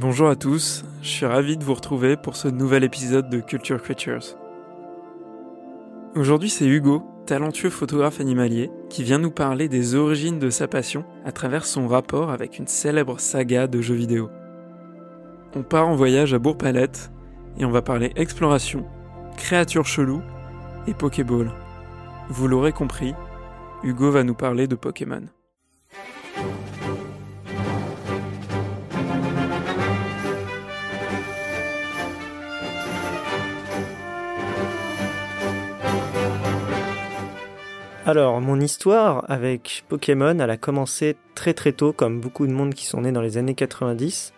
Bonjour à tous, je suis ravi de vous retrouver pour ce nouvel épisode de Culture Creatures. Aujourd'hui c'est Hugo, talentueux photographe animalier, qui vient nous parler des origines de sa passion à travers son rapport avec une célèbre saga de jeux vidéo. On part en voyage à Bourg-Palette et on va parler exploration, créatures cheloues et Pokéball. Vous l'aurez compris, Hugo va nous parler de Pokémon. Alors, mon histoire avec Pokémon, elle a commencé très très tôt, comme beaucoup de monde qui sont nés dans les années 90.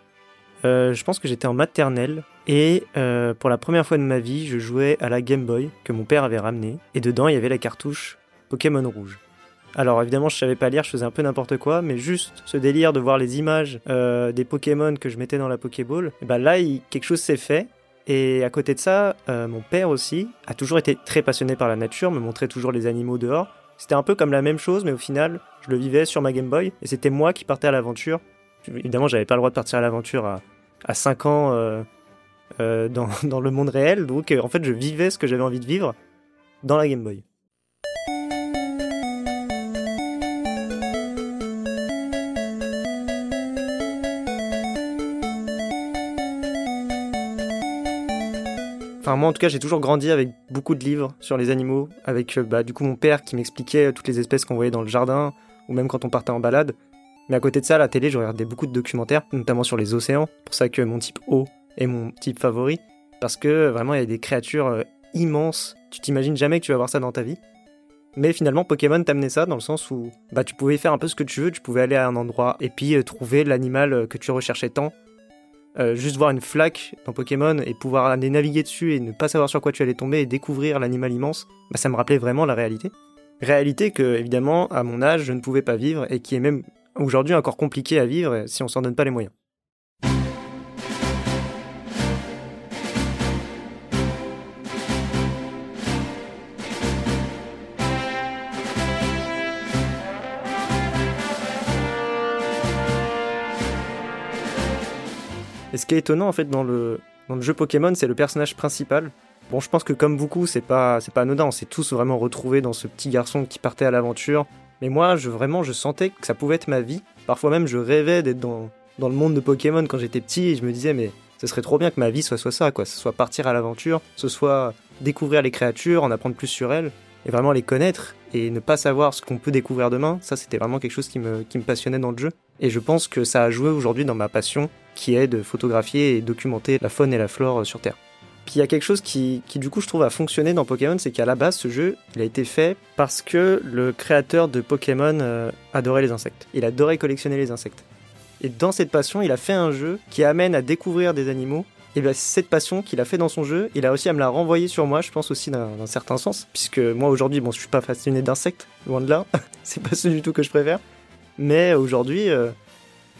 Euh, je pense que j'étais en maternelle et euh, pour la première fois de ma vie, je jouais à la Game Boy que mon père avait ramenée et dedans il y avait la cartouche Pokémon Rouge. Alors évidemment, je savais pas lire, je faisais un peu n'importe quoi, mais juste ce délire de voir les images euh, des Pokémon que je mettais dans la Pokéball, et ben là, quelque chose s'est fait. Et à côté de ça, mon père aussi a toujours été très passionné par la nature, me montrait toujours les animaux dehors. C'était un peu comme la même chose, mais au final, je le vivais sur ma Game Boy et c'était moi qui partais à l'aventure. Évidemment, j'avais pas le droit de partir à l'aventure à, à 5 ans euh, euh, dans, dans, le monde réel, donc euh, en fait, je vivais ce que j'avais envie de vivre dans la Game Boy. Enfin, moi, en tout cas, j'ai toujours grandi avec beaucoup de livres sur les animaux, avec euh, bah, du coup mon père qui m'expliquait toutes les espèces qu'on voyait dans le jardin, ou même quand on partait en balade. Mais à côté de ça, à la télé, je regardais beaucoup de documentaires, notamment sur les océans. pour ça que mon type O est mon type favori, parce que vraiment, il y a des créatures euh, immenses. Tu t'imagines jamais que tu vas voir ça dans ta vie. Mais finalement, Pokémon t'amenait ça dans le sens où bah, tu pouvais faire un peu ce que tu veux, tu pouvais aller à un endroit et puis euh, trouver l'animal que tu recherchais tant, euh, juste voir une flaque dans Pokémon et pouvoir aller naviguer dessus et ne pas savoir sur quoi tu allais tomber et découvrir l'animal immense, bah, ça me rappelait vraiment la réalité. Réalité que, évidemment, à mon âge, je ne pouvais pas vivre et qui est même aujourd'hui encore compliqué à vivre si on s'en donne pas les moyens. Ce qui est étonnant en fait dans le, jeu Pokémon, c'est le personnage principal. Bon, je pense que comme beaucoup, c'est pas, c'est pas anodin. On s'est tous vraiment retrouvés dans ce petit garçon qui partait à l'aventure. Mais moi, je, vraiment, je sentais que ça pouvait être ma vie. Parfois même, je rêvais d'être dans, dans le monde de Pokémon quand j'étais petit et je me disais, mais ce serait trop bien que ma vie soit, soit ça, quoi. Ce soit partir à l'aventure, ce soit découvrir les créatures, en apprendre plus sur elles et vraiment les connaître et ne pas savoir ce qu'on peut découvrir demain. Ça, c'était vraiment quelque chose qui me, qui me passionnait dans le jeu. Et je pense que ça a joué aujourd'hui dans ma passion qui est de photographier et documenter la faune et la flore euh, sur Terre. Puis il y a quelque chose qui, qui, du coup je trouve a fonctionné dans Pokémon, c'est qu'à la base ce jeu il a été fait parce que le créateur de Pokémon euh, adorait les insectes. Il adorait collectionner les insectes. Et dans cette passion, il a fait un jeu qui amène à découvrir des animaux. Et bien cette passion qu'il a fait dans son jeu, il a aussi à me la renvoyer sur moi, je pense aussi d'un certain sens, puisque moi aujourd'hui, bon, je suis pas fasciné d'insectes, loin de là, c'est pas ce du tout que je préfère. Mais aujourd'hui, euh,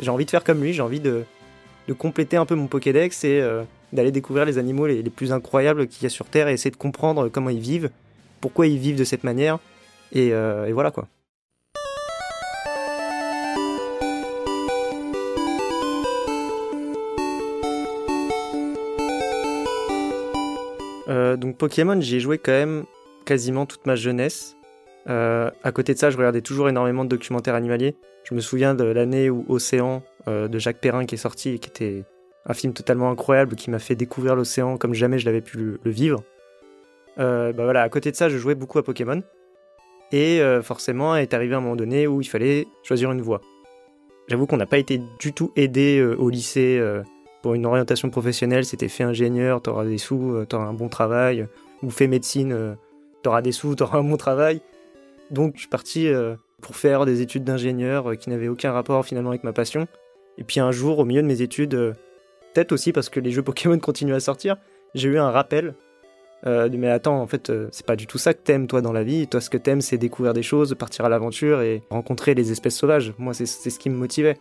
j'ai envie de faire comme lui, j'ai envie de, de compléter un peu mon Pokédex et euh, d'aller découvrir les animaux les, plus incroyables qu'il y a sur Terre et essayer de comprendre comment ils vivent, pourquoi ils vivent de cette manière, et, euh, et voilà quoi. Euh, donc Pokémon, j'y ai joué quand même quasiment toute ma jeunesse. Euh, à côté de ça, je regardais toujours énormément de documentaires animaliers. Je me souviens de l'année où Océan euh, de Jacques Perrin qui est sorti et qui était un film totalement incroyable qui m'a fait découvrir l'océan comme jamais je l'avais pu le, vivre. Bah à côté de ça, je jouais beaucoup à Pokémon. Et forcément, est arrivé un moment donné où il fallait choisir une voie. J'avoue qu'on n'a pas été du tout aidé au lycée pour une orientation professionnelle. C'était fait ingénieur, t'auras des sous, t'auras un bon travail. Ou fait médecine, t'auras des sous, t'auras un bon travail. Donc je suis parti euh, pour faire des études d'ingénieur euh, qui n'avaient aucun rapport finalement avec ma passion. Et puis un jour, au milieu de mes études, euh, peut-être aussi parce que les jeux Pokémon continuent à sortir, j'ai eu un rappel mais attends, en fait, c'est pas du tout ça que t'aimes toi dans la vie. Toi, ce que t'aimes, c'est découvrir des choses, partir à l'aventure et rencontrer les espèces sauvages. Moi, c'est ce qui me motivait.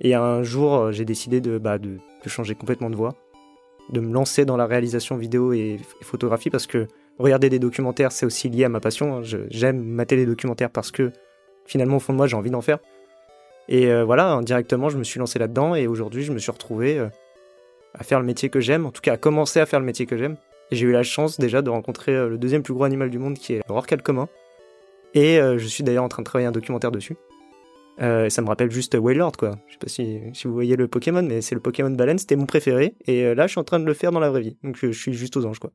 Et un jour, j'ai décidé de, bah, de, changer complètement de voie, de me lancer dans la réalisation vidéo et photographie parce que regarder des documentaires, c'est aussi lié à ma passion. Hein. J'aime mater des documentaires parce que finalement, au fond de moi, j'ai envie d'en faire. Et euh, voilà, indirectement, je me suis lancé là-dedans et aujourd'hui, je me suis retrouvé euh, à faire le métier que j'aime, en tout cas à commencer à faire le métier que j'aime. J'ai eu la chance déjà de rencontrer le deuxième plus gros animal du monde qui est le rorqual commun. Et je suis d'ailleurs en train de travailler un documentaire dessus. Euh, ça me rappelle juste Wailord, quoi. Je sais pas si, si vous voyez le Pokémon, mais c'est le Pokémon Baleine, c'était mon préféré. Et euh, là, je suis en train de le faire dans la vraie vie. Donc je, suis juste aux anges, quoi.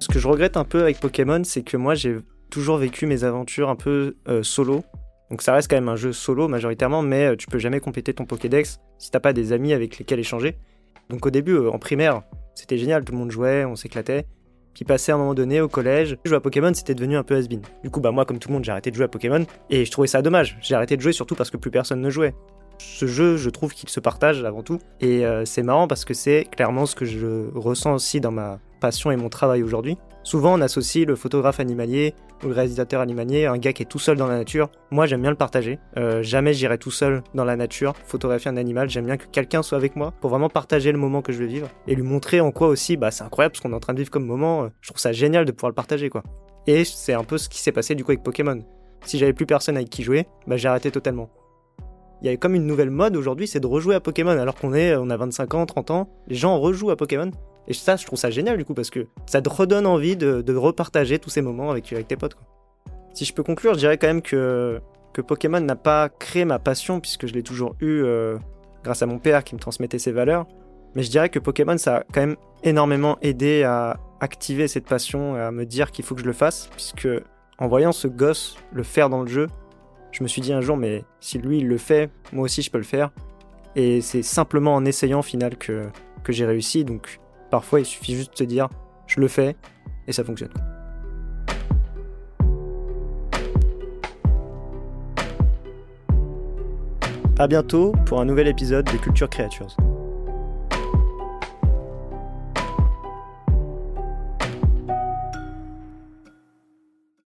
Ce que je regrette un peu avec Pokémon, c'est que moi j'ai toujours vécu mes aventures un peu euh, solo, donc ça reste quand même un jeu solo majoritairement, mais euh, tu peux jamais compléter ton Pokédex si t'as pas des amis avec lesquels échanger. Donc au début, euh, en primaire, c'était génial, tout le monde jouait, on s'éclatait. Puis passé à un moment donné au collège, jouer à Pokémon c'était devenu un peu has -been. Du coup, bah moi comme tout le monde, j'ai arrêté de jouer à Pokémon et je trouvais ça dommage. J'ai arrêté de jouer surtout parce que plus personne ne jouait. Ce jeu, je trouve qu'il se partage avant tout et euh, c'est marrant parce que c'est clairement ce que je ressens aussi dans ma passion et mon travail aujourd'hui. Souvent, on associe le photographe animalier ou le réalisateur animalier, un gars qui est tout seul dans la nature. Moi, j'aime bien le partager. Euh, jamais j'irai tout seul dans la nature photographier un animal. J'aime bien que quelqu'un soit avec moi pour vraiment partager le moment que je vais vivre et lui montrer en quoi aussi, bah, c'est incroyable ce qu'on est en train de vivre comme moment. Je trouve ça génial de pouvoir le partager, quoi. Et c'est un peu ce qui s'est passé du coup avec Pokémon. Si j'avais plus personne avec qui jouer, bah, j'ai arrêté totalement. Il y a comme une nouvelle mode aujourd'hui, c'est de rejouer à Pokémon alors qu'on est, on a 25 ans, 30 ans. Les gens rejouent à Pokémon. Et ça, je trouve ça génial du coup, parce que ça te redonne envie de, repartager tous ces moments avec, tes potes. Si je peux conclure, je dirais quand même que, que Pokémon n'a pas créé ma passion, puisque je l'ai toujours eu euh, grâce à mon père qui me transmettait ses valeurs. Mais je dirais que Pokémon, ça a quand même énormément aidé à activer cette passion, à me dire qu'il faut que je le fasse, puisque en voyant ce gosse le faire dans le jeu, je me suis dit un jour, mais si lui il le fait, moi aussi je peux le faire. Et c'est simplement en essayant au final que, que j'ai réussi. Donc parfois il suffit juste de se dire, je le fais et ça fonctionne. A bientôt pour un nouvel épisode de Culture Creatures.